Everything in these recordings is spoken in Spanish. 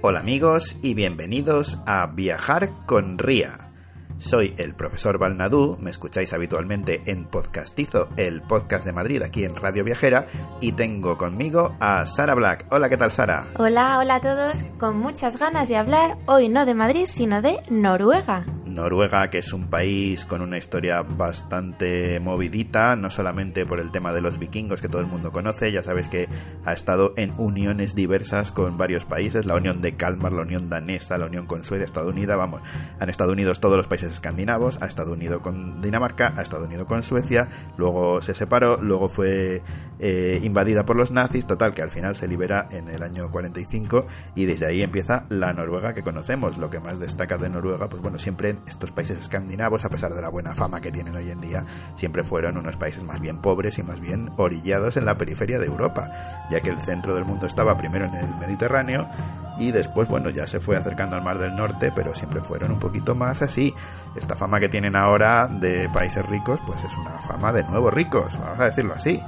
Hola amigos y bienvenidos a Viajar con Ría. Soy el profesor Balnadú, me escucháis habitualmente en Podcastizo, el podcast de Madrid aquí en Radio Viajera, y tengo conmigo a Sara Black. Hola, ¿qué tal Sara? Hola, hola a todos, con muchas ganas de hablar hoy no de Madrid, sino de Noruega. Noruega, que es un país con una historia bastante movidita, no solamente por el tema de los vikingos que todo el mundo conoce, ya sabes que ha estado en uniones diversas con varios países, la unión de Kalmar, la unión danesa, la unión con Suecia, Estados Unidos, vamos, han estado unidos todos los países escandinavos, ha estado unido con Dinamarca, ha estado unido con Suecia, luego se separó, luego fue eh, invadida por los nazis, total, que al final se libera en el año 45 y desde ahí empieza la Noruega que conocemos. Lo que más destaca de Noruega, pues bueno, siempre estos países escandinavos, a pesar de la buena fama que tienen hoy en día, siempre fueron unos países más bien pobres y más bien orillados en la periferia de Europa, ya que el centro del mundo estaba primero en el Mediterráneo y después, bueno, ya se fue acercando al Mar del Norte, pero siempre fueron un poquito más así. Esta fama que tienen ahora de países ricos, pues es una fama de nuevos ricos, vamos a decirlo así.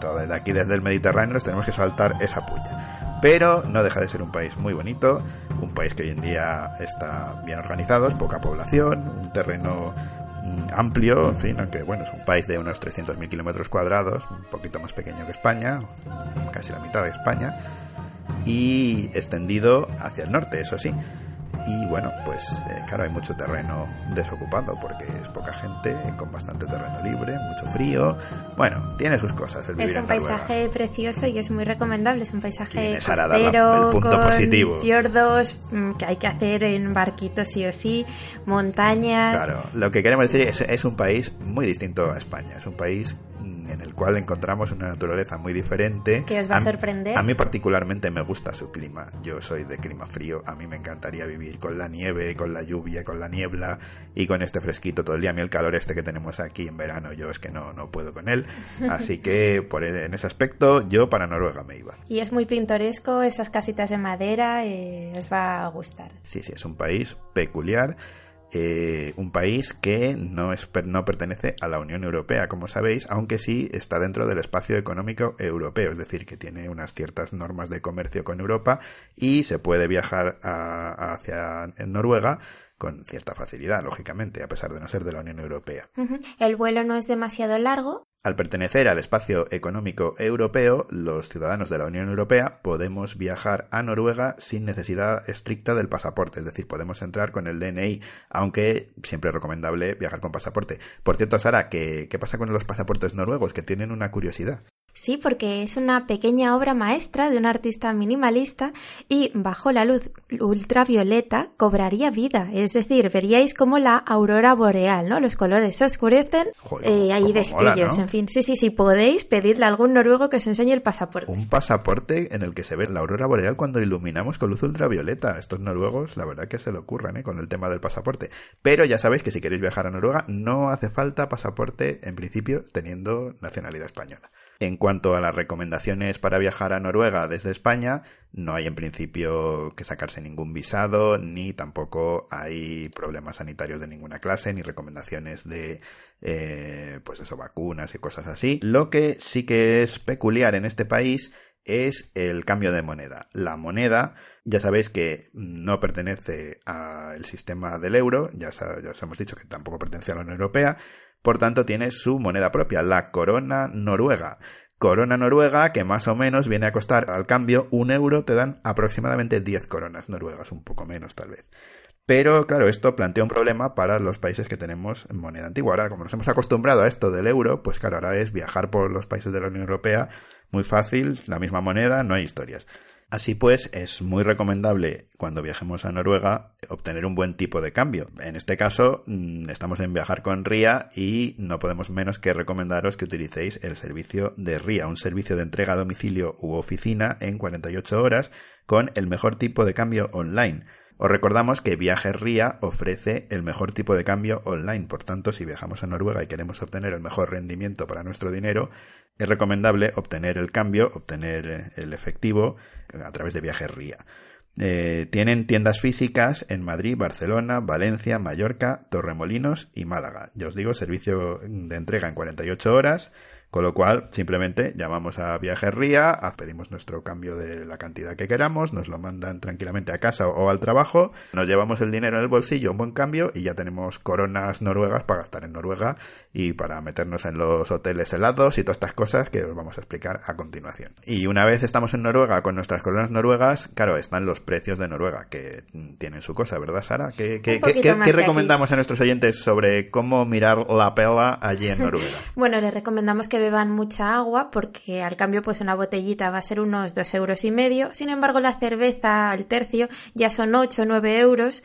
Todo desde aquí, desde el Mediterráneo, nos tenemos que saltar esa puya. Pero no deja de ser un país muy bonito, un país que hoy en día está bien organizado, es poca población, un terreno mm, amplio, en fin, aunque bueno, es un país de unos 300.000 kilómetros cuadrados, un poquito más pequeño que España, casi la mitad de España, y extendido hacia el norte, eso sí. Y bueno, pues eh, claro, hay mucho terreno desocupado porque es poca gente, con bastante terreno libre, mucho frío. Bueno, tiene sus cosas. El es un paisaje precioso y es muy recomendable. Es un paisaje costero, con positivo. fiordos mm, que hay que hacer en barquitos sí o sí, montañas. Claro, lo que queremos decir es, es un país muy distinto a España. Es un país en el cual encontramos una naturaleza muy diferente. Que os va a, sorprender. A mí particularmente me gusta su clima. Yo soy de clima frío. A mí me encantaría vivir con la nieve, con la lluvia, con la niebla y con este fresquito todo el día. A mí el calor este que tenemos aquí en verano, yo es que no, no puedo con él. Así que por e, en ese aspecto yo para Noruega me iba. Y es muy pintoresco, esas casitas de madera, eh, os va a gustar. Sí, sí, es un país peculiar eh, un país que no, es, no pertenece a la Unión Europea, como sabéis, aunque sí está dentro del espacio económico europeo, es decir, que tiene unas ciertas normas de comercio con Europa y se puede viajar hacia Noruega con cierta facilidad, lógicamente, a pesar de no ser de la Unión Europea. El vuelo no es demasiado largo. Al pertenecer al espacio económico europeo, los ciudadanos de la Unión Europea podemos viajar a Noruega sin necesidad estricta del pasaporte, es decir, podemos entrar con el DNI, aunque siempre es recomendable viajar con pasaporte. Por cierto, Sara, ¿qué, qué pasa con los pasaportes noruegos? Que tienen una curiosidad. Sí, porque es una pequeña obra maestra de un artista minimalista y bajo la luz ultravioleta cobraría vida. Es decir, veríais como la aurora boreal, ¿no? Los colores se oscurecen, eh, hay destellos, en fin. Sí, sí, sí, podéis pedirle a algún noruego que os enseñe el pasaporte. Un pasaporte en el que se ve la aurora boreal cuando iluminamos con luz ultravioleta. Estos noruegos, la verdad que se le ocurran, ¿eh? Con el tema del pasaporte. Pero ya sabéis que si queréis viajar a Noruega no hace falta pasaporte, en principio, teniendo nacionalidad española. En cuanto a las recomendaciones para viajar a Noruega desde España, no hay en principio que sacarse ningún visado, ni tampoco hay problemas sanitarios de ninguna clase, ni recomendaciones de, eh, pues eso, vacunas y cosas así. Lo que sí que es peculiar en este país es el cambio de moneda. La moneda, ya sabéis que no pertenece al sistema del euro, ya, ya os hemos dicho que tampoco pertenece a la Unión Europea, por tanto, tiene su moneda propia, la corona noruega. Corona noruega que más o menos viene a costar al cambio un euro, te dan aproximadamente 10 coronas noruegas, un poco menos tal vez. Pero claro, esto plantea un problema para los países que tenemos moneda antigua. Ahora, como nos hemos acostumbrado a esto del euro, pues claro, ahora es viajar por los países de la Unión Europea muy fácil, la misma moneda, no hay historias. Así pues, es muy recomendable cuando viajemos a Noruega obtener un buen tipo de cambio. En este caso, mm, estamos en viajar con RIA y no podemos menos que recomendaros que utilicéis el servicio de RIA, un servicio de entrega a domicilio u oficina en 48 horas con el mejor tipo de cambio online. Os recordamos que Viajes RIA ofrece el mejor tipo de cambio online, por tanto, si viajamos a Noruega y queremos obtener el mejor rendimiento para nuestro dinero, es recomendable obtener el cambio, obtener eh, el efectivo a través de Viajes RIA. Eh, tienen tiendas físicas en Madrid, Barcelona, Valencia, Mallorca, Torremolinos y Málaga. Ya os digo, servicio de entrega en 48 horas con lo cual, simplemente llamamos a Viajería, pedimos nuestro cambio de la cantidad que queramos, nos lo mandan tranquilamente a casa o al trabajo, nos llevamos el dinero en el bolsillo, un buen cambio, y ya tenemos coronas noruegas para gastar en Noruega y para meternos en los hoteles helados y todas estas cosas que os vamos a explicar a continuación. Y una vez estamos en Noruega con nuestras coronas noruegas, claro, están los precios de Noruega, que tienen su cosa, ¿verdad, Sara? ¿Qué, qué, qué recomendamos a nuestros oyentes sobre cómo mirar la pela allí en Noruega? bueno, les recomendamos que beban mucha agua porque al cambio pues una botellita va a ser unos dos euros y medio. Sin embargo, la cerveza al tercio ya son 8 o 9 euros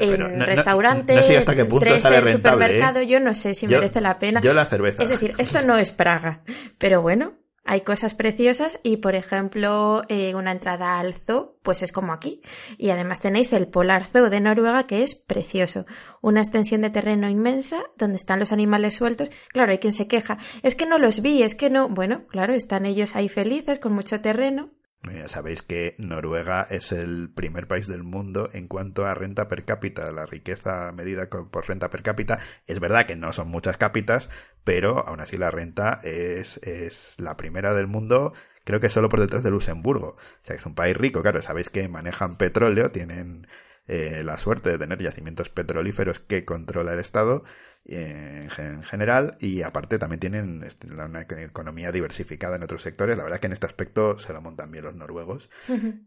en restaurante, hasta qué punto en ¿eh? supermercado, yo no sé si merece la pena. Yo la cerveza. Es decir, esto no es Praga, pero bueno, hay cosas preciosas y, por ejemplo, eh, una entrada al zoo, pues es como aquí. Y además tenéis el Polar Zoo de Noruega, que es precioso. Una extensión de terreno inmensa donde están los animales sueltos. Claro, hay quien se queja. Es que no los vi, es que no. Bueno, claro, están ellos ahí felices con mucho terreno. Ya sabéis que Noruega es el primer país del mundo en cuanto a renta per cápita, la riqueza medida por renta per cápita. Es verdad que no son muchas cápitas, pero aún así la renta es, es la primera del mundo, creo que solo por detrás de Luxemburgo. O sea que es un país rico, claro, sabéis que manejan petróleo, tienen eh, la suerte de tener yacimientos petrolíferos que controla el Estado en general y aparte también tienen este, una economía diversificada en otros sectores. La verdad que en este aspecto se lo montan bien los noruegos.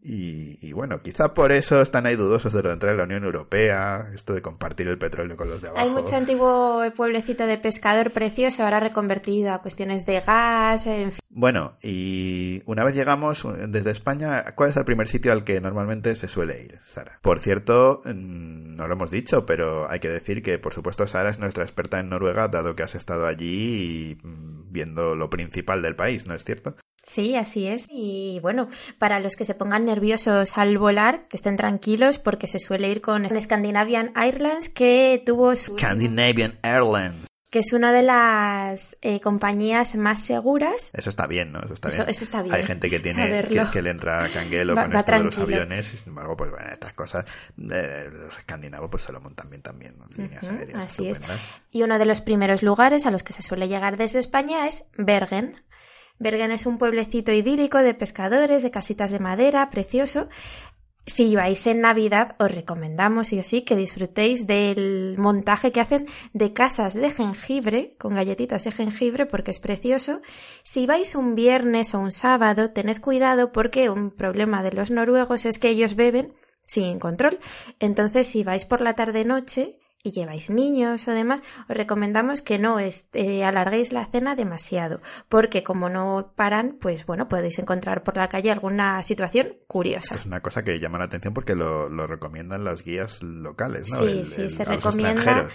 y, bueno, quizá por eso están ahí dudosos de lo de entrar en la Unión Europea, esto de compartir el petróleo con los de abajo. Hay mucho antiguo pueblecito de pescador precioso ahora reconvertido a cuestiones de gas, en fin. Bueno, y una vez llegamos desde España, ¿cuál es el primer sitio al que normalmente se suele ir, Sara? Por cierto, mm, no lo hemos dicho, pero hay que decir que, por supuesto, Sara es nuestra experta en Noruega, dado que has estado allí mm, viendo lo principal del país, ¿no es cierto? Sí, así es. Y bueno, para los que se pongan nerviosos al volar, que estén tranquilos porque se suele ir con Scandinavian Airlines que tuvo su... Scandinavian Airlines que es una de las eh, compañías más seguras. Eso está bien, ¿no? Eso está, bien. Eso está bien. Hay gente que tiene que, le entra canguelo con esto de los aviones, y sin embargo, pues bueno, estas cosas eh, los escandinavos pues se lo montan bien también, líneas aéreas Así es. Y uno de los primeros lugares a los que se suele llegar desde España es Bergen. Bergen es un pueblecito idílico de pescadores, de casitas de madera, precioso, si vais en Navidad, os recomendamos, sí o sí, que disfrutéis del montaje que hacen de casas de jengibre, con galletitas de jengibre, porque es precioso. Si vais un viernes o un sábado, tened cuidado porque un problema de los noruegos es que ellos beben sin control. Entonces, si vais por la tarde-noche, y lleváis niños o demás, os recomendamos que no este, alarguéis la cena demasiado, porque como no paran, pues bueno, podéis encontrar por la calle alguna situación curiosa. es una cosa que llama la atención porque lo, recomiendan las guías locales, ¿no? Sí, sí, se recomienda.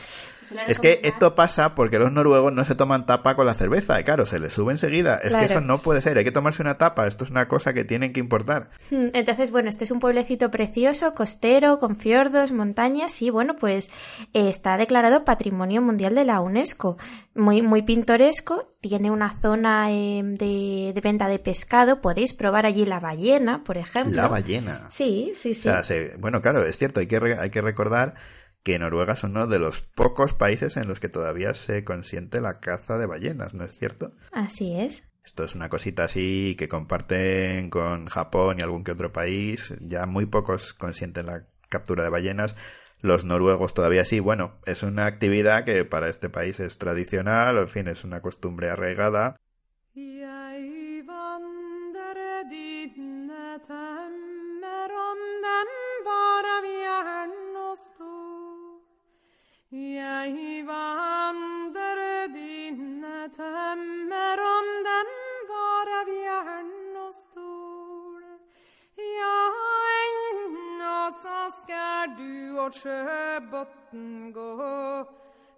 Es que esto pasa porque los noruegos no se toman tapa con la cerveza, y claro, se les sube enseguida. Es que eso no puede ser, hay que tomarse una tapa, esto es una cosa que tienen que importar. Hmm, entonces, bueno, este es un pueblecito precioso, costero, con fiordos, montañas, y bueno, pues está declarado Patrimonio Mundial de la UNESCO. Muy, muy pintoresco, tiene una zona em, de, venta de pescado, podéis probar allí la ballena, por ejemplo. La ballena. Sí, sí, sí. bueno, claro, es cierto, hay que, hay que recordar que Noruega es uno de los pocos países en los que todavía se consiente la caza de ballenas, ¿no es cierto? Así es. Esto es una cosita así que comparten con Japón y algún que otro país. Ya muy pocos consienten la captura de ballenas. Los noruegos todavía sí. Bueno, es una actividad que para este país es tradicional, en fin, es una costumbre arraigada. så skal du og sjøbotn gå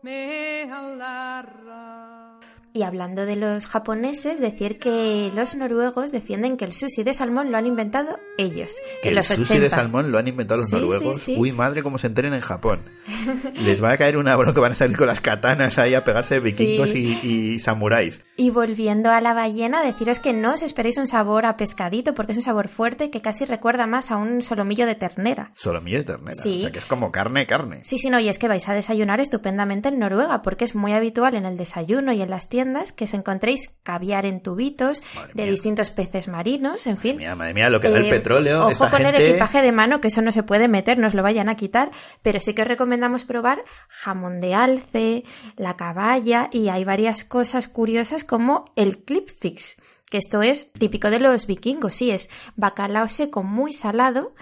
med all æra. Y hablando de los japoneses, decir que los noruegos defienden que el sushi de salmón lo han inventado ellos. Que el los sushi 80. de salmón lo han inventado los Sí, sí, noruegos. sí. Uy, madre, como se enteren en Japón. Les va a caer una bronca, van a salir con las katanas ahí a pegarse vikingos Sí. y, y samuráis. Y volviendo a la ballena, deciros que no os esperéis un sabor a pescadito, porque es un sabor fuerte que casi recuerda más a un solomillo de ternera. Solomillo de ternera. Sí. O sea, que es como carne, carne. Sí, sí, no, y es que vais a desayunar estupendamente en Noruega, porque es muy habitual en el desayuno y en las tiendas que os encontréis caviar en tubitos Madre de mía. distintos peces marinos, en fin. Madre mía, madre mía, lo que da el Eh, petróleo. Ojo esta con el equipaje de mano, que eso no se puede meter, nos lo vayan a quitar, pero sí que os recomendamos probar jamón de alce, la caballa y hay varias cosas curiosas como el clip fix, que esto es típico de los vikingos, sí, es bacalao seco muy salado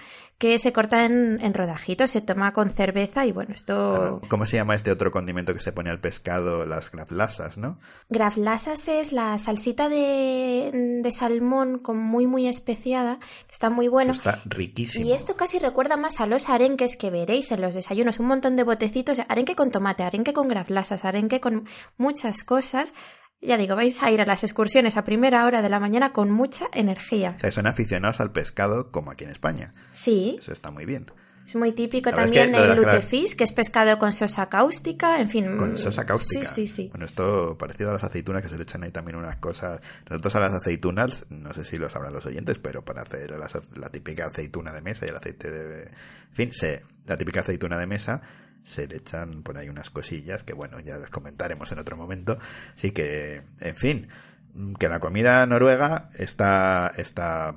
que se corta en, en rodajitos, se toma con cerveza y bueno, esto... ¿Cómo se llama este otro condimento que se pone al pescado? Las graflasas, ¿no? Graflasas es la salsita de, de salmón con muy muy especiada, que está muy bueno. Eso está riquísimo. Y esto casi recuerda más a los arenques que veréis en los desayunos. Un montón de botecitos, arenque con tomate, arenque con graflasas, arenque con muchas cosas. Ya digo, vais a ir a las excursiones a primera hora de la mañana con mucha energía. O sea, son aficionados al pescado como aquí en España. Sí, Eso está muy bien. es muy típico La verdad es también que el lutefisk, que es pescado con sosa cáustica, en fin. Con sosa cáustica. Sí, sí, sí. Bueno, esto parecido a las aceitunas que se le echan ahí también unas cosas. Nosotros a las aceitunas, no sé si lo sabrán los oyentes, pero para hacer la, típica aceituna de mesa y el aceite de... En fin, se, la típica aceituna de mesa se le echan por ahí unas cosillas que, bueno, ya les comentaremos en otro momento. Así que, en fin, que la comida noruega está, está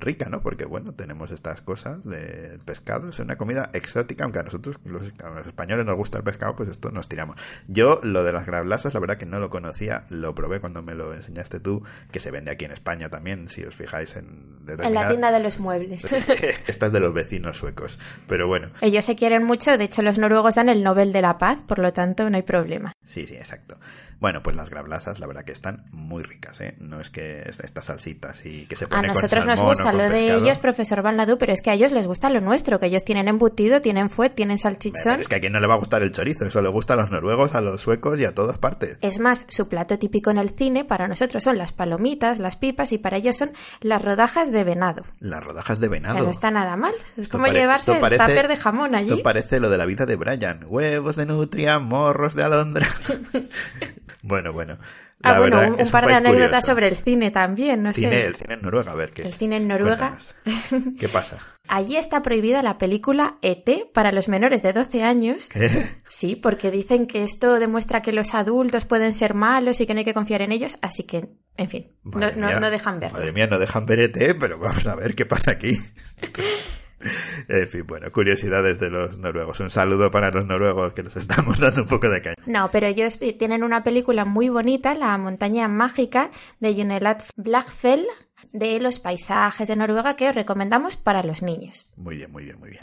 rica, ¿no? Porque, bueno, tenemos estas cosas del pescado. Es una comida exótica, aunque a nosotros, los, a los españoles, nos gusta el pescado, pues esto nos tiramos. Yo, lo de las gravlasas, la verdad que no lo conocía. Lo probé cuando me lo enseñaste tú, que se vende aquí en España también, si os fijáis en... En la tienda de los muebles. Esta es de los vecinos suecos. Pero bueno, Ellos se quieren mucho, de hecho los noruegos dan el Nobel de la Paz, por lo tanto no hay problema. Sí, sí, exacto. Bueno, pues las gravlasas, la verdad que están muy ricas, ¿eh? No es que est- estas salsitas y que se A pone con nosotros nos salmón o gusta con lo de pescado. ellos, profesor Ladu, pero es que a ellos les gusta lo nuestro, que ellos tienen embutido, tienen fuet, tienen Pero salchichón. Es que a quien no le va a gustar el chorizo, eso le gusta a los noruegos, a los suecos y a todas partes. Es más, su plato típico en el cine para nosotros son las palomitas, las pipas y para ellos son las rodajas de venado. Las rodajas de Que venado. no está nada mal. Es Esto como llevarse esto parece- el tupper de jamón allí. Esto parece lo de la vida de Brian. Huevos de nutria, morros de alondra. bueno, bueno. Ah, La bueno, verdad, un, un par de país anécdotas curioso. sobre el cine también, no Cine, sé. el cine en Noruega, a ver qué. El cine en Noruega. Cuéntanos. ¿Qué pasa? Allí está prohibida la película ET para los menores de 12 años. ¿Qué? Sí, porque dicen que esto demuestra que los adultos pueden ser malos y que no hay que confiar en ellos, así que, en fin, no, no- mía. no dejan verlo. Madre mía, no dejan ver ET, pero vamos a ver qué pasa aquí. en fin, bueno, curiosidades de los noruegos. Un saludo para los noruegos que les estamos dando un poco de caña. No, pero ellos tienen una película muy bonita, La montaña mágica, de Junelat Blagfell, de los paisajes de Noruega, que os recomendamos para los niños. Muy bien, muy bien, muy bien.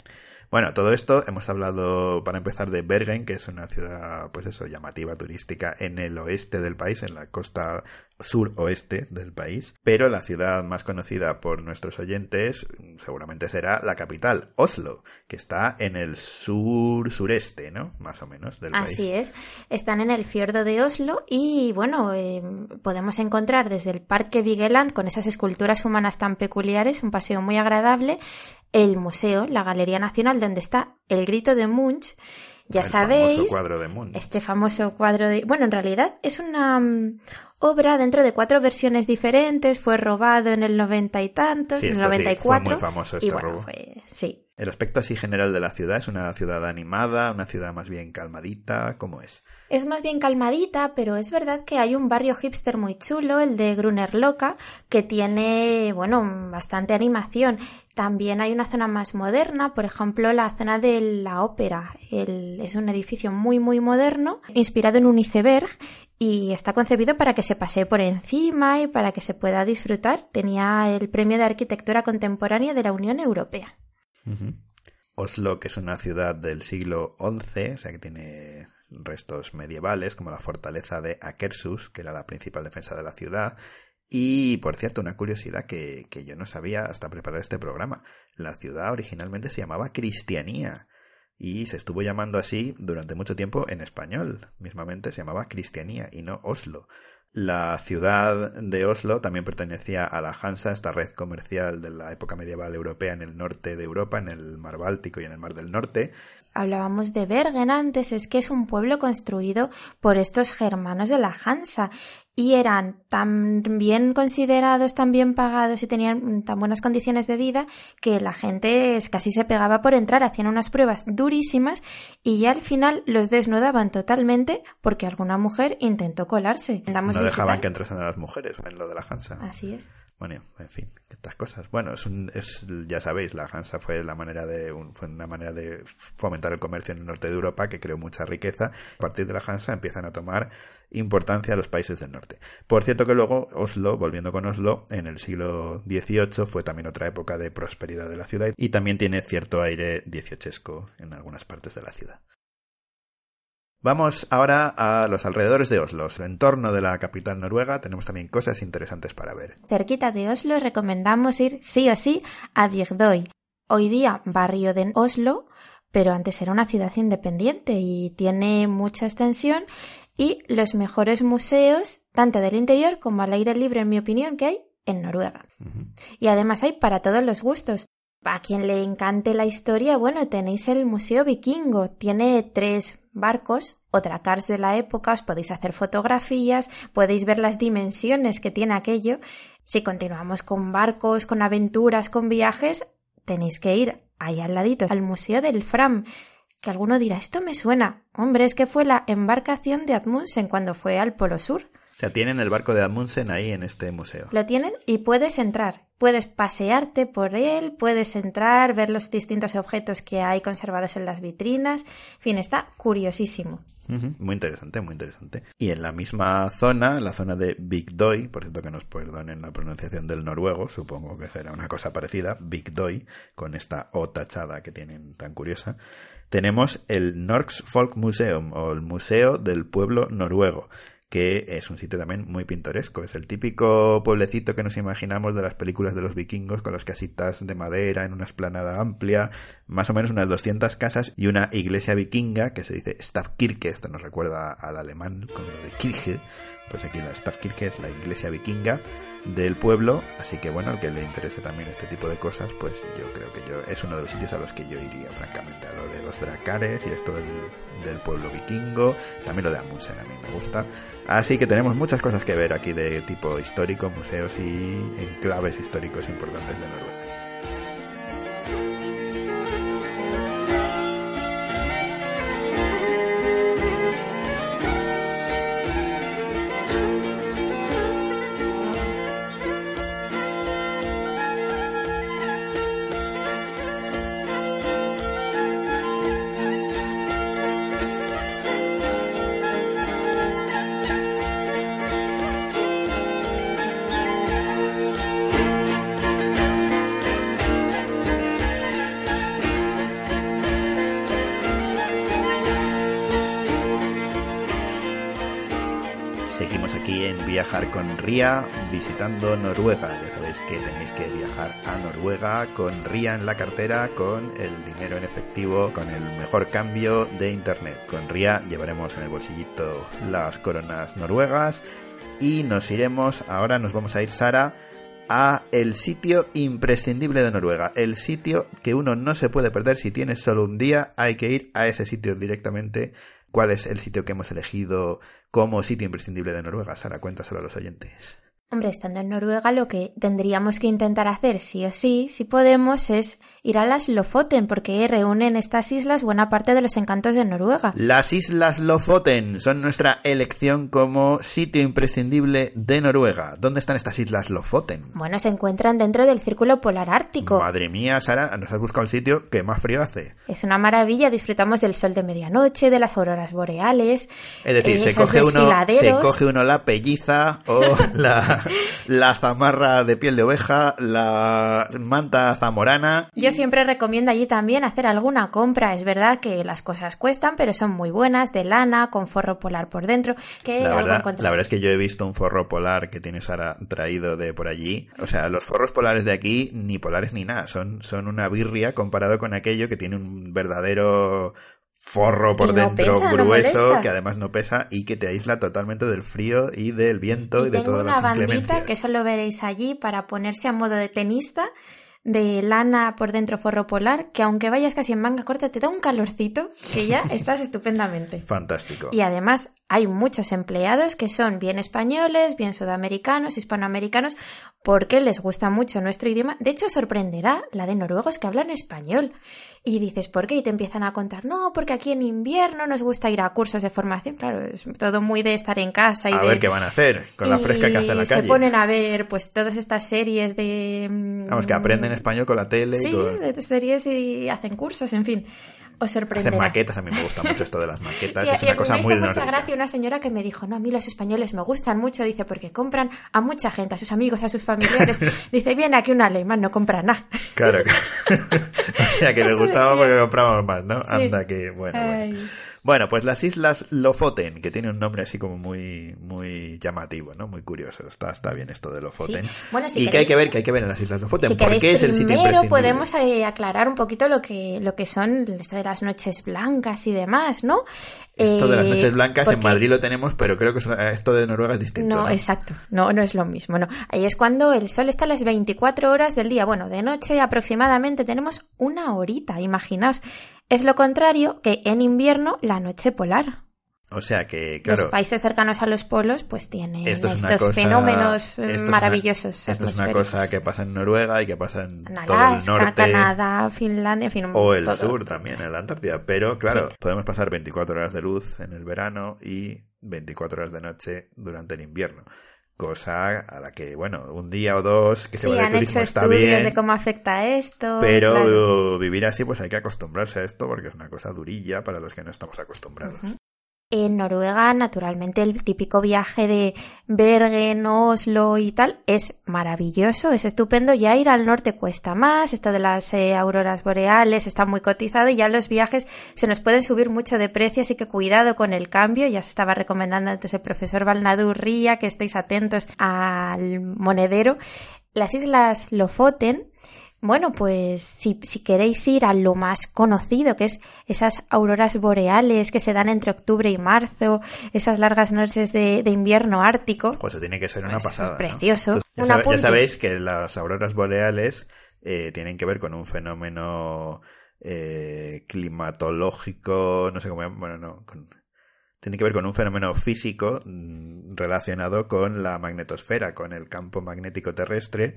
Bueno, todo esto hemos hablado para empezar de Bergen, que es una ciudad, pues eso, llamativa turística en el oeste del país, en la costa suroeste del país. Pero la ciudad más conocida por nuestros oyentes seguramente será la capital, Oslo, que está en el sur sureste, ¿no? Más o menos del país. Así es, están en el fiordo de Oslo y bueno, eh, podemos encontrar desde el Parque Vigeland con esas esculturas humanas tan peculiares, un paseo muy agradable, el museo, la Galería Nacional donde está el grito de Munch. Ya El sabéis, famoso cuadro de Munch. este famoso cuadro de... Bueno, en realidad es una mm, obra dentro de cuatro versiones diferentes, fue robado en el noventa y tantos, Sí, en el esto sí, fue 94. muy famoso y este bueno, robo. fue... Sí, El aspecto así general de la ciudad es una ciudad animada, una ciudad más bien calmadita, ¿cómo es? Es más bien calmadita, pero es verdad que hay un barrio hipster muy chulo, el de Gruner Loca, que tiene, bueno, bastante animación. También hay una zona más moderna, por ejemplo, la zona de la ópera. Es un edificio muy, muy moderno, inspirado en un iceberg y está concebido para que se pasee por encima y para que se pueda disfrutar. Tenía el premio de arquitectura contemporánea de la Unión Europea. Oslo, que es una ciudad del siglo XI, o sea que tiene restos medievales, como la fortaleza de Akershus, que era la principal defensa de la ciudad. Y, por cierto, una curiosidad que, que yo no sabía hasta preparar este programa. La ciudad originalmente se llamaba Cristianía. y se estuvo llamando así durante mucho tiempo en español. Mismamente se llamaba Cristianía y no Oslo. La ciudad de Oslo también pertenecía a la Hansa, esta red comercial de la época medieval europea en el norte de Europa, en el mar Báltico y en el mar del Norte. Hablábamos de Bergen antes, es que es un pueblo construido por estos germanos de la Hansa y eran tan bien considerados, tan bien pagados y tenían tan buenas condiciones de vida que la gente casi se pegaba por entrar, hacían unas pruebas durísimas y ya al final los desnudaban totalmente porque alguna mujer intentó colarse. no dejaban que entrasen a las mujeres en lo de la Hansa. Así es. Bueno, en fin, estas cosas. Bueno, es, es ya sabéis, la Hansa fue la manera de fue una manera de fomentar el comercio en el norte de Europa que creó mucha riqueza. A partir de la Hansa empiezan a tomar importancia los países del norte. Por cierto que luego Oslo, volviendo con Oslo, en el siglo XVIII fue también otra época de prosperidad de la ciudad y también tiene cierto aire dieciochesco en algunas partes de la ciudad. Vamos ahora a los alrededores de Oslo, el entorno de la capital noruega. Tenemos también cosas interesantes para ver. Cerquita de Oslo recomendamos ir sí o sí a Bygdøy. Hoy día barrio de Oslo, pero antes era una ciudad independiente y tiene mucha extensión y los mejores museos, tanto del interior como al aire libre, en mi opinión, que hay en Noruega. Y además hay para todos los gustos. A quien le encante la historia, bueno, tenéis el Museo Vikingo. Tiene tres barcos, otra cars de la época, os podéis hacer fotografías, podéis ver las dimensiones que tiene aquello. Si continuamos con barcos, con aventuras, con viajes, tenéis que ir ahí al ladito, al Museo del Fram, que alguno dirá, esto me suena. Hombre, es que fue la embarcación de Admundsen cuando fue al Polo Sur. Sea, tienen el barco de Admundsen ahí en este museo. Lo tienen y puedes entrar. Puedes pasearte por él, puedes entrar, ver los distintos objetos que hay conservados en las vitrinas. En fin, está curiosísimo. Muy interesante, muy interesante. Y en la misma zona, la zona de Big Doy, por cierto que nos perdonen la pronunciación del noruego, supongo que será una cosa parecida, Big Doy, con esta O tachada que tienen tan curiosa, tenemos el Norks Folk Museum o el Museo del Pueblo Noruego, que es un sitio también muy pintoresco. Es el típico pueblecito que nos imaginamos de las películas de los vikingos con las casitas de madera en una esplanada amplia, más o menos unas 200 casas y una iglesia vikinga que se dice Stavkirke, esto nos recuerda al alemán como de Kirche, pues aquí la Stavkirke es la iglesia vikinga del pueblo, así que bueno, al que le interese también este tipo de cosas, pues yo creo que yo es uno de los sitios a los que yo iría, francamente, a lo de los dracares y esto del, del pueblo vikingo, también lo de Amundsen a mí me gusta, así que tenemos muchas cosas que ver aquí de tipo histórico, museos y enclaves históricos importantes de Noruega. Con RIA visitando Noruega. Ya sabéis que tenéis que viajar a Noruega con RIA en la cartera, con el dinero en efectivo, con el mejor cambio de Internet. Con RIA llevaremos en el bolsillito las coronas noruegas y nos iremos, ahora nos vamos a ir, Sara, a el sitio imprescindible de Noruega, el sitio que uno no se puede perder si tienes solo un día, hay que ir a ese sitio directamente. ¿Cuál es el sitio que hemos elegido como sitio imprescindible de Noruega. Sara, cuéntaselo a los oyentes. Hombre, estando en Noruega, lo que tendríamos que intentar hacer, sí o sí, si podemos, es ir a las Lofoten, porque reúnen estas islas buena parte de los encantos de Noruega. Las islas Lofoten son nuestra elección como sitio imprescindible de Noruega. ¿Dónde están estas islas Lofoten? Bueno, se encuentran dentro del Círculo Polar Ártico. Madre mía, Sara, nos has buscado el sitio que más frío hace. Es una maravilla, disfrutamos del sol de medianoche, de las auroras boreales. Es decir, se, coge uno, se coge uno la pelliza o la la zamarra de piel de oveja, la manta zamorana. Yo siempre recomiendo allí también hacer alguna compra. Es verdad que las cosas cuestan, pero son muy buenas, de lana, con forro polar por dentro. Que La verdad, encontramos. la verdad es que yo he visto un forro polar que tiene Sara traído de por allí. O sea, los forros polares de aquí, ni polares ni nada, son, son una birria comparado con aquello que tiene un verdadero forro por no dentro pesa, grueso, que además no pesa y que te aísla totalmente del frío y del viento y, Y de tengo todas una las bandita inclemencias. que solo veréis allí para ponerse a modo de tenista de lana por dentro forro polar que aunque vayas casi en manga corta te da un calorcito que ya estás estupendamente. Fantástico. Y además hay muchos empleados que son bien españoles, bien sudamericanos, hispanoamericanos, porque les gusta mucho nuestro idioma. De hecho, sorprenderá la de noruegos que hablan español. Y dices, ¿por qué? Y te empiezan a contar, no, porque aquí en invierno nos gusta ir a cursos de formación. Claro, es todo muy de estar en casa y a de... ver qué van a hacer con la fresca que hace la Y se calle. ponen a ver pues todas estas series de... mm, Vamos, que aprenden español con la tele y Sí, con... de series y hacen cursos, en fin. Os sorprenderá. Hacen maquetas, a mí me gusta mucho esto de las maquetas, Y, es y una cosa muy mucha gracia una señora que me dijo, no, a mí los españoles me gustan mucho, dice, porque compran a mucha gente, a sus amigos, a sus familiares. dice, viene aquí un alemán, no compra nada. Claro, que- o sea que le gustaba porque comprábamos más, ¿no? Sí. Anda que bueno, bueno. Pues las islas Lofoten, que tiene un nombre así como muy muy llamativo, ¿no? Muy curioso. Está, está bien esto de Lofoten. Sí. Bueno, si y que hay que ver, que hay que ver en las islas Lofoten. Si ¿Por qué es el sitio primero imprescindible? podemos eh, aclarar un poquito lo que, lo que son esto de las noches blancas y demás, ¿no? Esto de las Eh, noches blancas en Madrid lo tenemos, pero creo que esto de Noruega es distinto. No, ¿no? exacto. No, no es lo mismo, no. Ahí es cuando el sol está a las 24 horas del día. Bueno, de noche aproximadamente tenemos una horita, imaginaos. Es lo contrario que en invierno la noche polar. O sea que, claro, Los países cercanos a los polos pues tienen esto es estos cosa, fenómenos es una- maravillosos. Esto es una cosa que pasa en Noruega y que pasa en todo el norte. Canadá, Finlandia, en fin. O el todo. sur también, en la Antártida. Pero claro, podemos pasar 24 horas de luz en el verano y 24 horas de noche durante el invierno. Cosa a la que, bueno, un día o dos que se Sí, va de han turismo hecho está estudios bien. de cómo afecta esto. Pero claro. vivir así, pues hay que acostumbrarse a esto porque es una cosa durilla para los que no estamos acostumbrados. En Noruega, naturalmente, el típico viaje de Bergen, Oslo y tal es maravilloso, es estupendo. Ya ir al norte cuesta más, esto de las eh, auroras boreales está muy cotizado y ya los viajes se nos pueden subir mucho de precio, así que cuidado con el cambio. Ya se estaba recomendando antes el profesor Valnadur Ría que estéis atentos al monedero. Las islas Lofoten bueno, pues si, si queréis ir a lo más conocido, que es esas auroras boreales que se dan entre octubre y marzo, esas largas noches de, de invierno ártico, Pues eso tiene que ser una Pues es pasada. ¿no? precioso. Entonces, ya, sabéis que las auroras boreales eh, tienen que ver con un fenómeno eh, climatológico, no sé cómo bueno, no, con- tiene que ver con un fenómeno físico mm, relacionado con la magnetosfera, con el campo magnético terrestre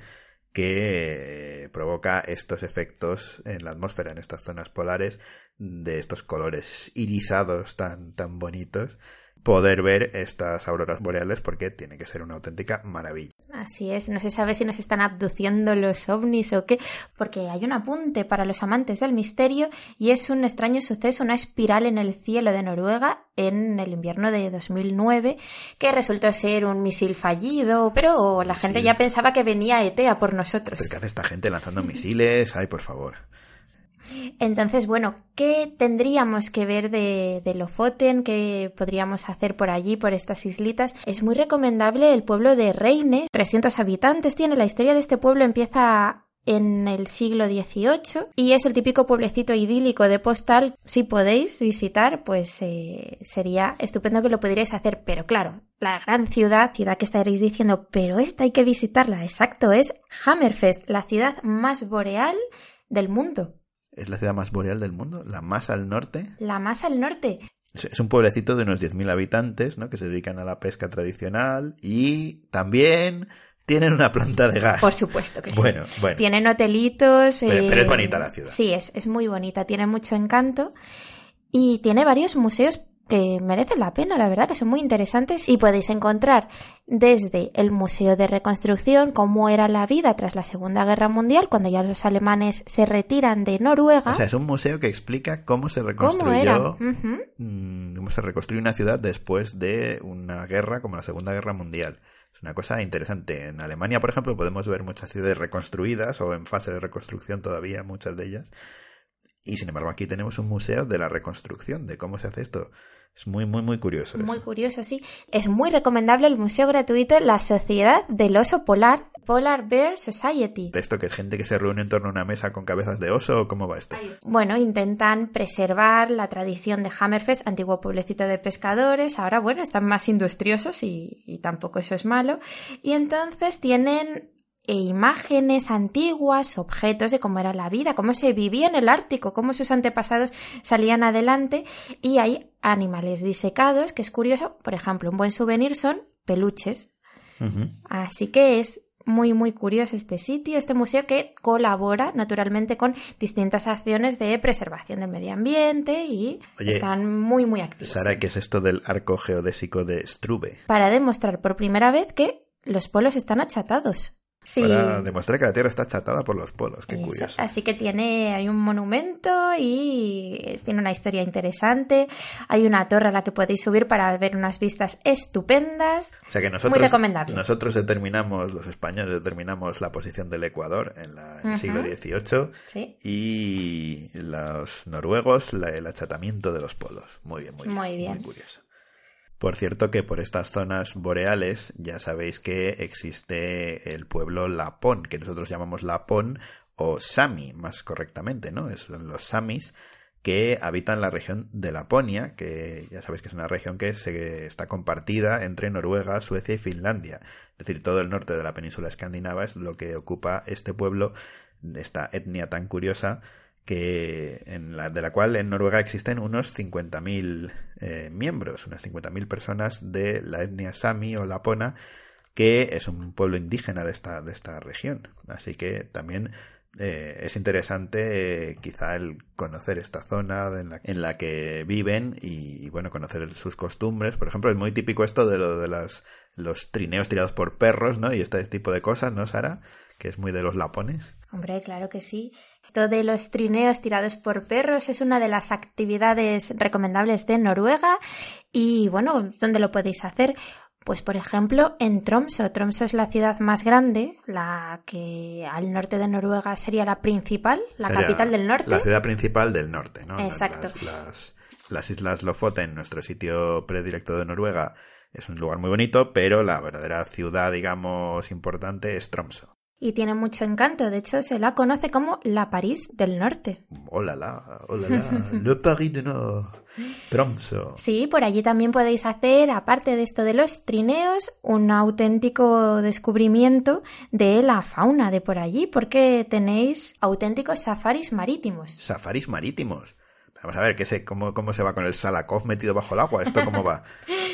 que eh, provoca estos efectos en la atmósfera, en estas zonas polares, de estos colores irisados tan, tan bonitos, poder ver estas auroras boreales porque tiene que ser una auténtica maravilla. Así es, no se sabe si nos están abduciendo los ovnis o qué, porque hay un apunte para los amantes del misterio y es un extraño suceso, una espiral en el cielo de Noruega en el invierno de 2009 que resultó ser un misil fallido, pero la gente ya pensaba que venía ETA por nosotros. ¿Pero qué hace esta gente lanzando misiles? Ay, por favor. Entonces, bueno, ¿qué tendríamos que ver de, de Lofoten? ¿Qué podríamos hacer por allí, por estas islitas? Es muy recomendable el pueblo de Reine, 300 habitantes tiene. La historia de este pueblo empieza en el siglo XVIII y es el típico pueblecito idílico de postal. Si podéis visitar, pues eh, sería estupendo que lo pudierais hacer. Pero claro, la gran ciudad, ciudad que estaréis diciendo, pero esta hay que visitarla. Exacto, es Hammerfest, la ciudad más boreal del mundo. Es la ciudad más boreal del mundo, la más al norte. La más al norte. Es- un pueblecito de unos 10.000 habitantes, ¿no? Que se dedican a la pesca tradicional y también tienen una planta de gas. Por supuesto que sí. Bueno, bueno. Tienen hotelitos. Pero- eh, pero es bonita la ciudad. Sí, es, es muy bonita, tiene mucho encanto. Y tiene varios museos que merecen la pena, la verdad, que son muy interesantes. Y podéis encontrar desde el Museo de Reconstrucción, cómo era la vida tras la Segunda Guerra Mundial, cuando ya los alemanes se retiran de Noruega. O sea, es un museo que explica cómo se reconstruyó, mm, cómo se reconstruye una ciudad después de una guerra como la Segunda Guerra Mundial. Es una cosa interesante. En Alemania, por ejemplo, podemos ver muchas ciudades reconstruidas o en fase de reconstrucción todavía, muchas de ellas. Y sin embargo, aquí tenemos un museo de la reconstrucción, de cómo se hace esto. Es muy, muy, muy curioso. Muy curioso, sí. Es muy recomendable el museo gratuito La Sociedad del Oso Polar, Polar Bear Society. ¿Esto que es gente que se reúne en torno a una mesa con cabezas de oso o cómo va esto? Bueno, intentan preservar la tradición de Hammerfest, antiguo pueblecito de pescadores. Ahora, bueno, están más industriosos y, y tampoco eso es malo. Y entonces tienen e imágenes antiguas, objetos de cómo era la vida, cómo se vivía en el Ártico, cómo sus antepasados salían adelante y hay animales disecados, que es curioso, por ejemplo, un buen souvenir son peluches. Así que es muy, muy curioso este sitio, este museo que colabora naturalmente con distintas acciones de preservación del medio ambiente y están muy, muy activos. Sara, ¿qué es esto del arco geodésico de Struve? Para demostrar por primera vez que los polos están achatados. Para demostrar que la Tierra está achatada por los polos. Qué curioso. Así que tiene, hay un monumento y tiene una historia interesante. Hay una torre a la que podéis subir para ver unas vistas estupendas. O sea que nosotros, Muy recomendable. nosotros determinamos, los españoles determinamos la posición del Ecuador en, el siglo XVIII y los noruegos el achatamiento de los polos. Muy bien, muy, muy bien. Muy curioso. Por cierto que por estas zonas boreales ya sabéis que existe el pueblo Lapón, que nosotros llamamos Lapón o Sami más correctamente, ¿no? Son los Samis que habitan la región de Laponia, que ya sabéis que es una región que se, está compartida entre Noruega, Suecia y Finlandia. Es decir, todo el norte de la península escandinava es lo que ocupa este pueblo, esta etnia tan curiosa que en la, de la cual en Noruega existen unos 50.000 eh, miembros, unas 50.000 personas de la etnia Sami o Lapona, que es un pueblo indígena de esta, de esta región. Así que también eh, es interesante eh, quizá el conocer esta zona en la, en la que viven y, bueno, conocer sus costumbres. Por ejemplo, es muy típico esto de lo de las, los trineos tirados por perros, ¿no? Y este tipo de cosas, ¿no, Sara? Que es muy de los lapones. Hombre, claro que sí de los trineos tirados por perros es una de las actividades recomendables de Noruega y bueno, ¿dónde lo podéis hacer? Pues por ejemplo en Tromso. Tromso es la ciudad más grande, la que al norte de Noruega sería la principal, la capital del norte. La ciudad principal del norte, ¿no? Exacto. Las, las islas Lofoten, nuestro sitio predilecto de Noruega, es un lugar muy bonito, pero la verdadera ciudad, digamos, importante es Tromso y tiene mucho encanto. De hecho, se la conoce como la París del Norte. Hola, la, hola, la, le Paris du Nord, Tromso. Sí, por allí también podéis hacer, aparte de esto de los trineos, un auténtico descubrimiento de la fauna de por allí, porque tenéis auténticos safaris marítimos. Safaris marítimos. Vamos a ver, ¿qué sé, cómo, ¿cómo se va con el Salakov metido bajo el agua? ¿Esto cómo va?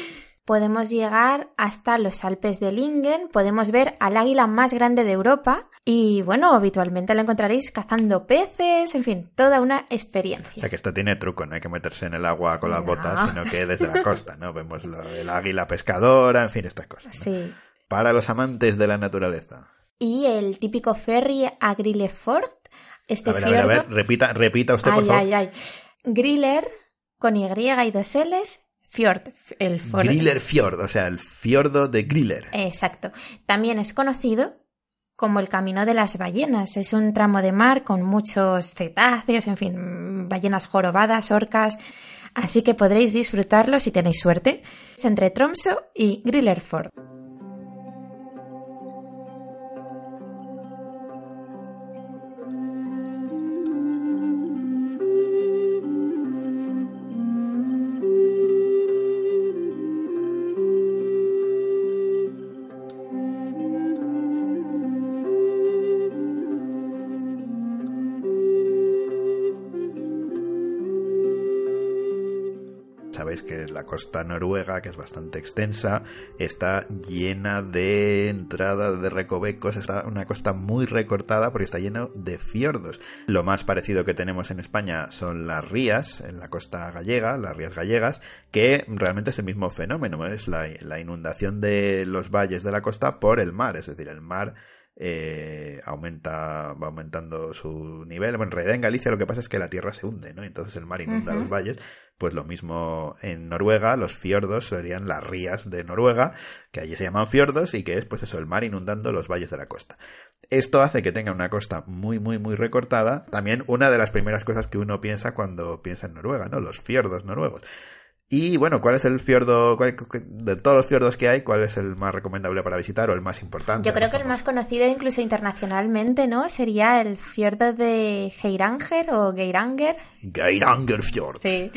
podemos llegar hasta los Alpes de Lingen, podemos ver al águila más grande de Europa y bueno, habitualmente lo encontraréis cazando peces, en fin, toda una experiencia. O sea que esto tiene truco, no hay que meterse en el agua con las botas, sino que desde la costa, ¿no? Vemos el águila pescadora, en fin, estas cosas. Sí. Para los amantes de la naturaleza. Y el típico ferry a Grillefort, este a ver, a ver, a ver, repita, repita usted, por favor. Ay, ay, Griller, con Y y dos L's, Fjord, el Griller Fjord, o sea, el fiordo de Griller. Exacto. También es conocido como el Camino de las Ballenas. Es un tramo de mar con muchos cetáceos, en fin, ballenas jorobadas, orcas. Así que podréis disfrutarlo si tenéis suerte. Es entre Tromso y Fjord. la costa noruega, que es bastante extensa, está llena de entradas, de recovecos, está una costa muy recortada porque está lleno de fiordos. Lo más parecido que tenemos en España son las rías, en la costa gallega, las rías gallegas, que realmente es el mismo fenómeno, es la, la inundación de los valles de la costa por el mar, es decir, el mar eh, aumenta, va aumentando su nivel. Bueno, en realidad en Galicia lo que pasa es que la tierra se hunde, ¿no? Entonces el mar inunda los valles. Pues lo mismo en Noruega, los fiordos serían las rías de Noruega, que allí se llaman fiordos y que es pues eso, el mar inundando los valles de la costa. Esto hace que tenga una costa muy, muy, muy recortada. También una de las primeras cosas que uno piensa cuando piensa en Noruega, ¿no? Los fiordos noruegos. Y bueno, ¿cuál es el fiordo, de todos los fiordos que hay, cuál es el más recomendable para visitar o el más importante? Yo creo que el más conocido incluso internacionalmente, ¿no? Sería el fiordo de Geiranger o Geiranger. Geiranger Fjord. Sí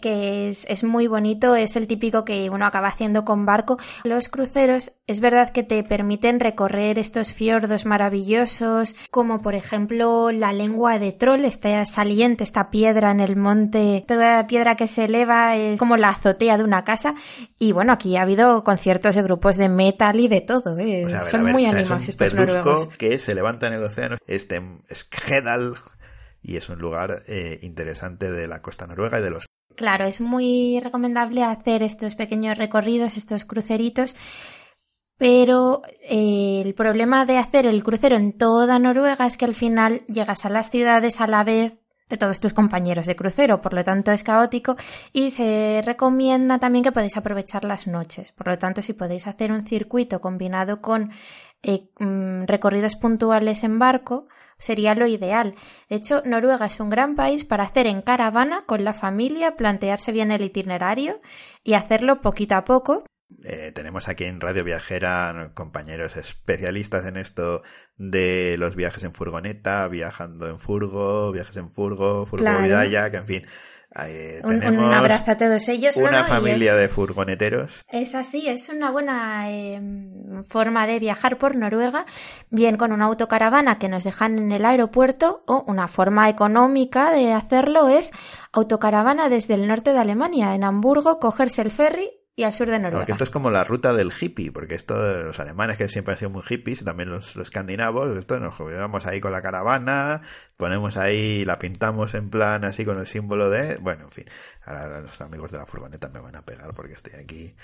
que es, es, muy bonito, es el típico que uno acaba haciendo con barco. Los cruceros es verdad que te permiten recorrer estos fiordos maravillosos, como por ejemplo la lengua de Troll, esta saliente, esta piedra en el monte, toda piedra que se eleva es como la azotea de una casa. Y bueno, aquí ha habido conciertos de grupos de metal y de todo, ¿eh? son muy animados estos noruegos. que se levanta en el océano, este Skedal y es un lugar eh, interesante de la costa noruega y de los Claro, es muy recomendable hacer estos pequeños recorridos, estos cruceritos, pero eh, el problema de hacer el crucero en toda Noruega es que al final llegas a las ciudades a la vez de todos tus compañeros de crucero, por lo tanto es caótico y se recomienda también que podéis aprovechar las noches. Por lo tanto, si podéis hacer un circuito combinado con eh, mm, recorridos puntuales en barco, sería lo ideal. De hecho, Noruega es un gran país para hacer en caravana con la familia, plantearse bien el itinerario y hacerlo poquito a poco. Eh, tenemos aquí en Radio Viajera compañeros especialistas en esto de los viajes en furgoneta, viajando en furgo, viajes en furgo, furgo que en fin, un, abrazo a todos ellos. Una familia de furgoneteros. Es así, es una buena em, forma de viajar por Noruega, bien con una autocaravana que nos dejan en el aeropuerto o una forma económica de hacerlo es autocaravana desde el norte de Alemania, en Hamburgo, cogerse el ferry y al sur de Noruega. Porque esto es como la ruta del hippie, porque esto los alemanes que siempre han sido muy hippies, también los, escandinavos, esto nos llevamos ahí con la caravana, ponemos ahí, la pintamos en plan así con el símbolo de, bueno, en fin, ahora los amigos de la furgoneta me van a pegar porque estoy aquí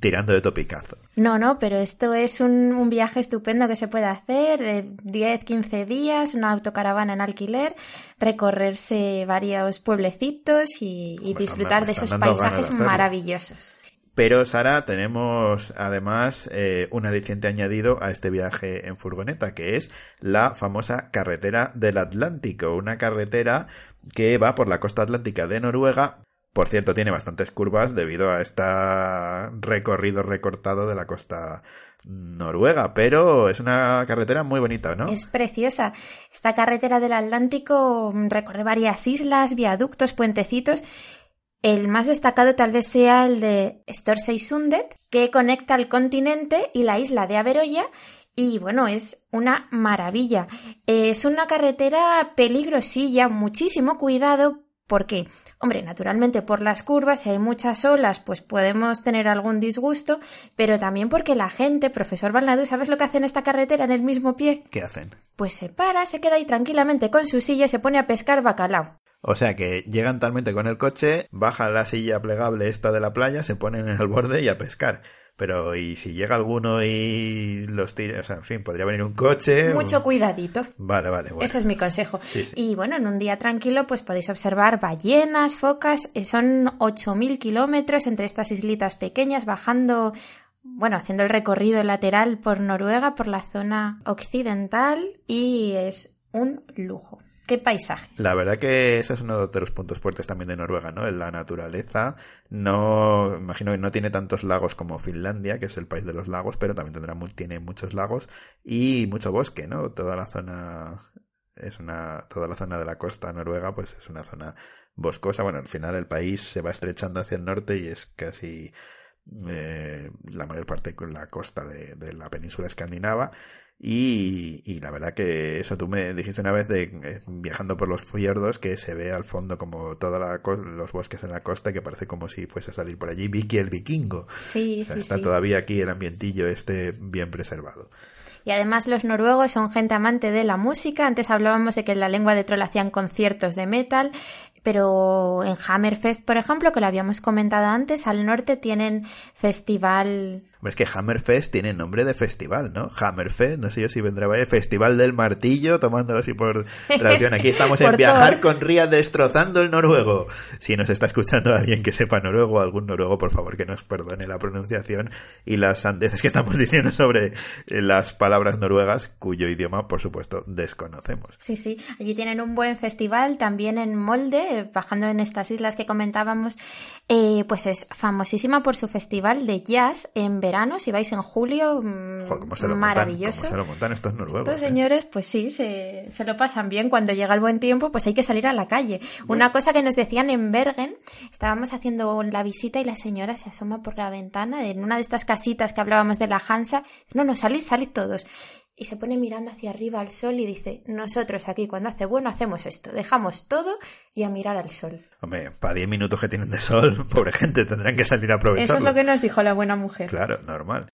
tirando de topicazo. No, no, pero esto es un, un viaje estupendo que se puede hacer de 10, 15 días, una autocaravana en alquiler, recorrerse varios pueblecitos y, y disfrutar de esos paisajes maravillosos. Pero, Sara, tenemos además eh, un adiciente añadido a este viaje en furgoneta, que es la famosa carretera del Atlántico, una carretera que va por la costa atlántica de Noruega. Por cierto, tiene bastantes curvas debido a este recorrido recortado de la costa noruega, pero es una carretera muy bonita, ¿no? Es preciosa. Esta carretera del Atlántico recorre varias islas, viaductos, puentecitos el más destacado tal vez sea el de Storseisundet, que conecta el continente y la isla de Averoya y bueno, es una maravilla. Es una carretera peligrosilla, muchísimo cuidado. porque, Hombre, naturalmente por las curvas, si hay muchas olas, pues podemos tener algún disgusto, pero también porque la gente, profesor Balnadu, ¿sabes lo que hace en esta carretera en el mismo pie? ¿Qué hacen? Pues se para, se queda ahí tranquilamente con su silla y se pone a pescar bacalao. O sea que llegan talmente con el coche, bajan la silla plegable esta de la playa, se ponen en el borde y a pescar. Pero, ¿y si llega alguno y los tira? O sea, en fin, podría venir un coche. Mucho cuidadito. Vale, vale. Ese es mi consejo. Y bueno, en un día tranquilo, pues podéis observar ballenas, focas. Eh, son 8.000 kilómetros entre estas islitas pequeñas, bajando, bueno, haciendo el recorrido lateral por Noruega, por la zona occidental, y es un lujo. ¿Qué? La verdad que ese es uno de los puntos fuertes también de Noruega, ¿no? La naturaleza. No, imagino que no tiene tantos lagos como Finlandia, que es el país de los lagos, pero también tendrá, tiene muchos lagos y mucho bosque, ¿no? Toda la zona es una, toda la zona de la costa noruega, pues es una zona boscosa. Bueno, al final el país se va estrechando hacia el norte y es casi eh, la mayor parte con la costa de la península escandinava y, la verdad que eso tú me dijiste una vez de eh, viajando por los fiordos que se ve al fondo como todos los bosques en la costa que parece como si fuese a salir por allí Vicky el vikingo. Sí, sí, está todavía aquí el ambientillo este bien preservado. Y además los noruegos son gente amante de la música. Antes hablábamos de que en la lengua de troll hacían conciertos de metal, pero en Hammerfest, por ejemplo, que lo habíamos comentado antes, al norte tienen festival es que Hammerfest tiene nombre de festival, ¿no? Hammerfest, no sé yo si vendrá el Festival del Martillo, tomándolo así por traducción. Aquí estamos en Viajar con Ría destrozando el noruego. Si nos está escuchando alguien que sepa noruego, algún noruego, por favor, que nos perdone la pronunciación y las sandeces que estamos diciendo sobre las palabras noruegas, cuyo idioma, por supuesto, desconocemos. Sí, sí. Allí tienen un buen festival, también en Molde, bajando en estas islas que comentábamos, eh, pues es famosísima por su festival de jazz en verano, si vais en julio, mm, maravilloso. se lo montan estos noruegos? Estos ¿eh? señores, pues sí, se, se, lo pasan bien. Cuando llega el buen tiempo, pues hay que salir a la calle. Una cosa que nos decían en Bergen, estábamos haciendo la visita y la señora se asoma por la ventana en una de estas casitas que hablábamos de la Hansa. No, no, salid, salid todos y se pone mirando hacia arriba al sol y dice, nosotros aquí cuando hace bueno hacemos esto, dejamos todo y a mirar al sol. Hombre, para 10 minutos que tienen de sol, pobre gente, tendrán que salir a aprovechar. Eso es lo que nos dijo la buena mujer. Claro, normal.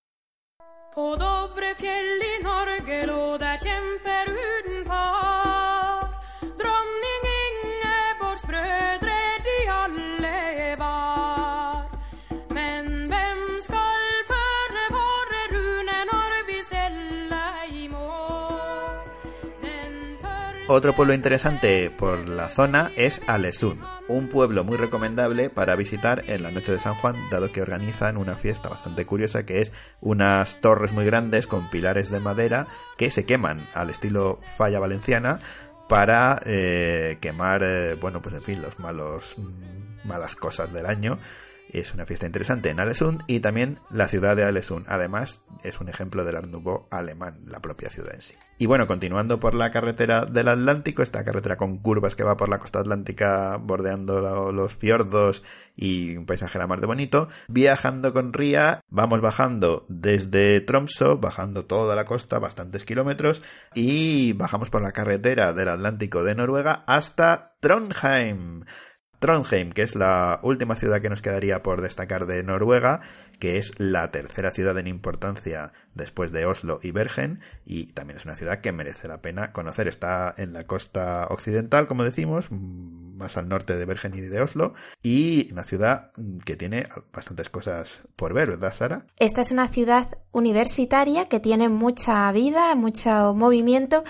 Otro pueblo interesante por la zona es Alesund, un pueblo muy recomendable para visitar en la noche de San Juan, dado que organizan una fiesta bastante curiosa que es unas torres muy grandes con pilares de madera que se queman al estilo falla valenciana para eh, quemar, eh, bueno, pues en fin, los malos, mm, malas cosas del año es una fiesta interesante en Alesund y también la ciudad de Alesund. Además, es un ejemplo del Art Nouveau alemán, la propia ciudad en sí. Y bueno, continuando por la carretera del Atlántico, esta carretera con curvas que va por la costa atlántica bordeando los fiordos y un paisaje la mar de bonito, viajando con Ría, vamos bajando desde Tromso, bajando toda la costa, bastantes kilómetros, y bajamos por la carretera del Atlántico de Noruega hasta Trondheim. Trondheim, que es la última ciudad que nos quedaría por destacar de Noruega, que es la tercera ciudad en importancia después de Oslo y Bergen, y también es una ciudad que merece la pena conocer. Está en la costa occidental, como decimos, más al norte de Bergen y de Oslo, y una ciudad que tiene bastantes cosas por ver, ¿verdad, Sara? Esta es una ciudad universitaria que tiene mucha vida, mucho movimiento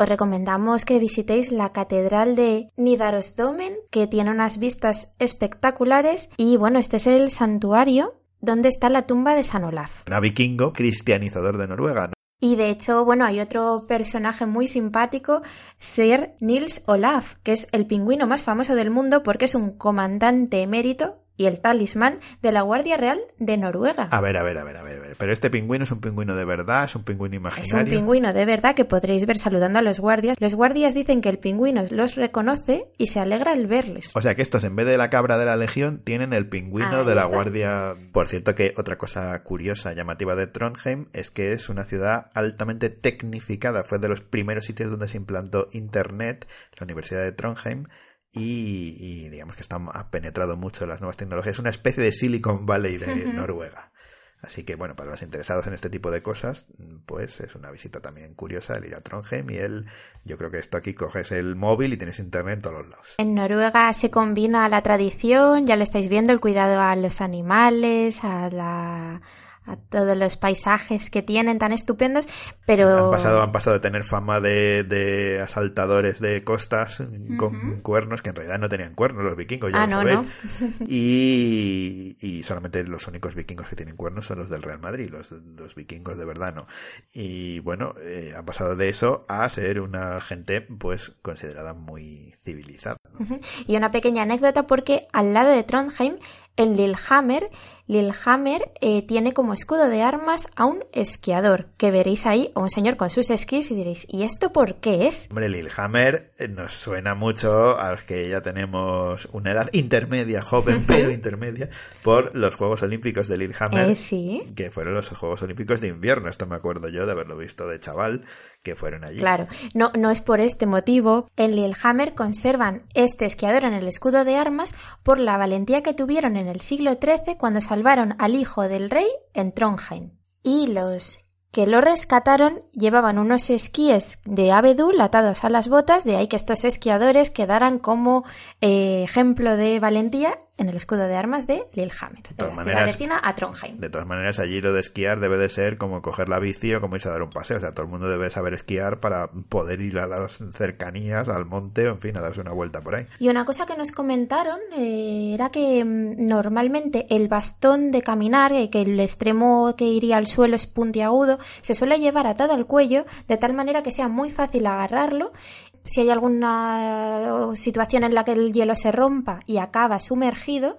os recomendamos que visitéis la Catedral de Nidarosdomen, que tiene unas vistas espectaculares. Y bueno, este es el santuario donde está la tumba de San Olaf. Un vikingo cristianizador de Noruega. Y de hecho, bueno, hay otro personaje muy simpático, Sir Nils Olaf, que es el pingüino más famoso del mundo porque es un comandante emérito y el talismán de la Guardia Real de Noruega. A ver, a ver, a ver, a ver. Pero este pingüino es un pingüino de verdad, es un pingüino imaginario. Es un pingüino de verdad que podréis ver saludando a los guardias. Los guardias dicen que el pingüino los reconoce y se alegra al verles. O sea que estos, en vez de la cabra de la Legión, tienen el pingüino de la Guardia. Por cierto, que otra cosa curiosa, llamativa de Trondheim, es que es una ciudad altamente tecnificada. Fue de los primeros sitios donde se implantó Internet, la Universidad de Trondheim y, digamos que está, ha penetrado mucho en las nuevas tecnologías. Es una especie de Silicon Valley de Noruega. Así que bueno, para los interesados en este tipo de cosas, pues es una visita también curiosa el ir a Trondheim y el, yo creo que esto aquí coges el móvil y tienes internet en todos los lados. En Noruega se combina la tradición, ya lo estáis viendo, el cuidado a los animales, a la a todos los paisajes que tienen tan estupendos, pero... Han pasado, han pasado de tener fama de, asaltadores de costas con cuernos, que en realidad no tenían cuernos los vikingos, ya ah, lo sabéis. Y, y, solamente los únicos vikingos que tienen cuernos son los del Real Madrid, los, los vikingos de verdad no. Y bueno, eh, han pasado de eso a ser una gente pues considerada muy civilizada. Y una pequeña anécdota porque al lado de Trondheim en Lillehammer, Lillehammer eh, tiene como escudo de armas a un esquiador, que veréis ahí a un señor con sus esquís y diréis, ¿y esto por qué es? Hombre, Lillehammer eh, nos suena mucho a los que ya tenemos una edad intermedia, joven, pero intermedia, por los Juegos Olímpicos de Lillehammer, eh, ¿sí? que fueron los Juegos Olímpicos de invierno, esto me acuerdo yo de haberlo visto de chaval, que fueron allí. Claro, no, es por este motivo. En Lillehammer conservan este esquiador en el escudo de armas por la valentía que tuvieron en el siglo XIII cuando salvaron al hijo del rey en Trondheim. Y los que lo rescataron llevaban unos esquíes de abedul atados a las botas, de ahí que estos esquiadores quedaran como eh, ejemplo de valentía en el escudo de armas de Lillehammer, de, todas la maneras- vecina a Trondheim. De todas maneras, allí lo de esquiar debe de ser como coger la bici o como irse a dar un paseo. O sea, todo el mundo debe saber esquiar para poder ir a las cercanías, al monte, o en fin, a darse una vuelta por ahí. Y una cosa que nos comentaron eh, era que mm, normalmente el bastón de caminar, eh, que el extremo que iría al suelo es puntiagudo, se suele llevar atado al cuello de tal manera que sea muy fácil agarrarlo. Si hay alguna eh, situación en la que el hielo se rompa y acaba sumergido,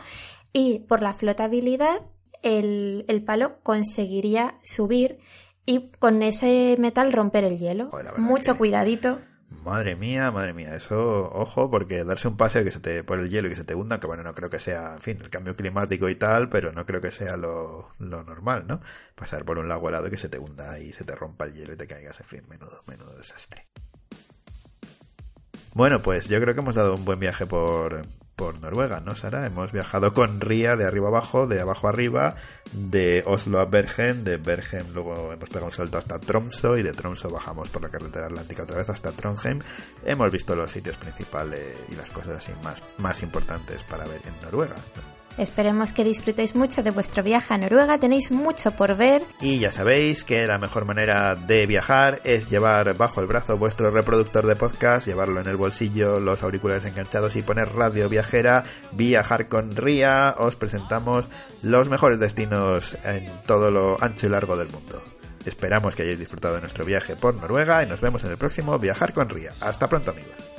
y por la flotabilidad, el, el palo conseguiría subir y con ese metal romper el hielo. Mucho que- cuidadito. Madre mía, madre mía, eso, ojo, porque darse un paseo que se te por el hielo y que se te hunda, que bueno, no creo que sea, en fin, el cambio climático y tal, pero no creo que sea lo, lo normal, ¿no? Pasar por un lago helado y que se te hunda y se te rompa el hielo y te caigas, en fin, menudo, menudo desastre. Bueno, pues yo creo que hemos dado un buen viaje por, por Noruega, ¿no, Sara? Hemos viajado con Ría de arriba abajo, de abajo arriba, de Oslo a Bergen, de Bergen luego hemos pegado un salto hasta Tromso y de Tromso bajamos por la carretera atlántica otra vez hasta Trondheim. Hemos visto los sitios principales y las cosas así más, más importantes para ver en Noruega. ¿no? Esperemos que disfrutéis mucho de vuestro viaje a Noruega. Tenéis mucho por ver. Y ya sabéis que la mejor manera de viajar es llevar bajo el brazo vuestro reproductor de podcast, llevarlo en el bolsillo, los auriculares enganchados y poner radio viajera, viajar con Ría. Os presentamos los mejores destinos en todo lo ancho y largo del mundo. Esperamos que hayáis disfrutado de nuestro viaje por Noruega y nos vemos en el próximo Viajar con Ría. Hasta pronto amigos.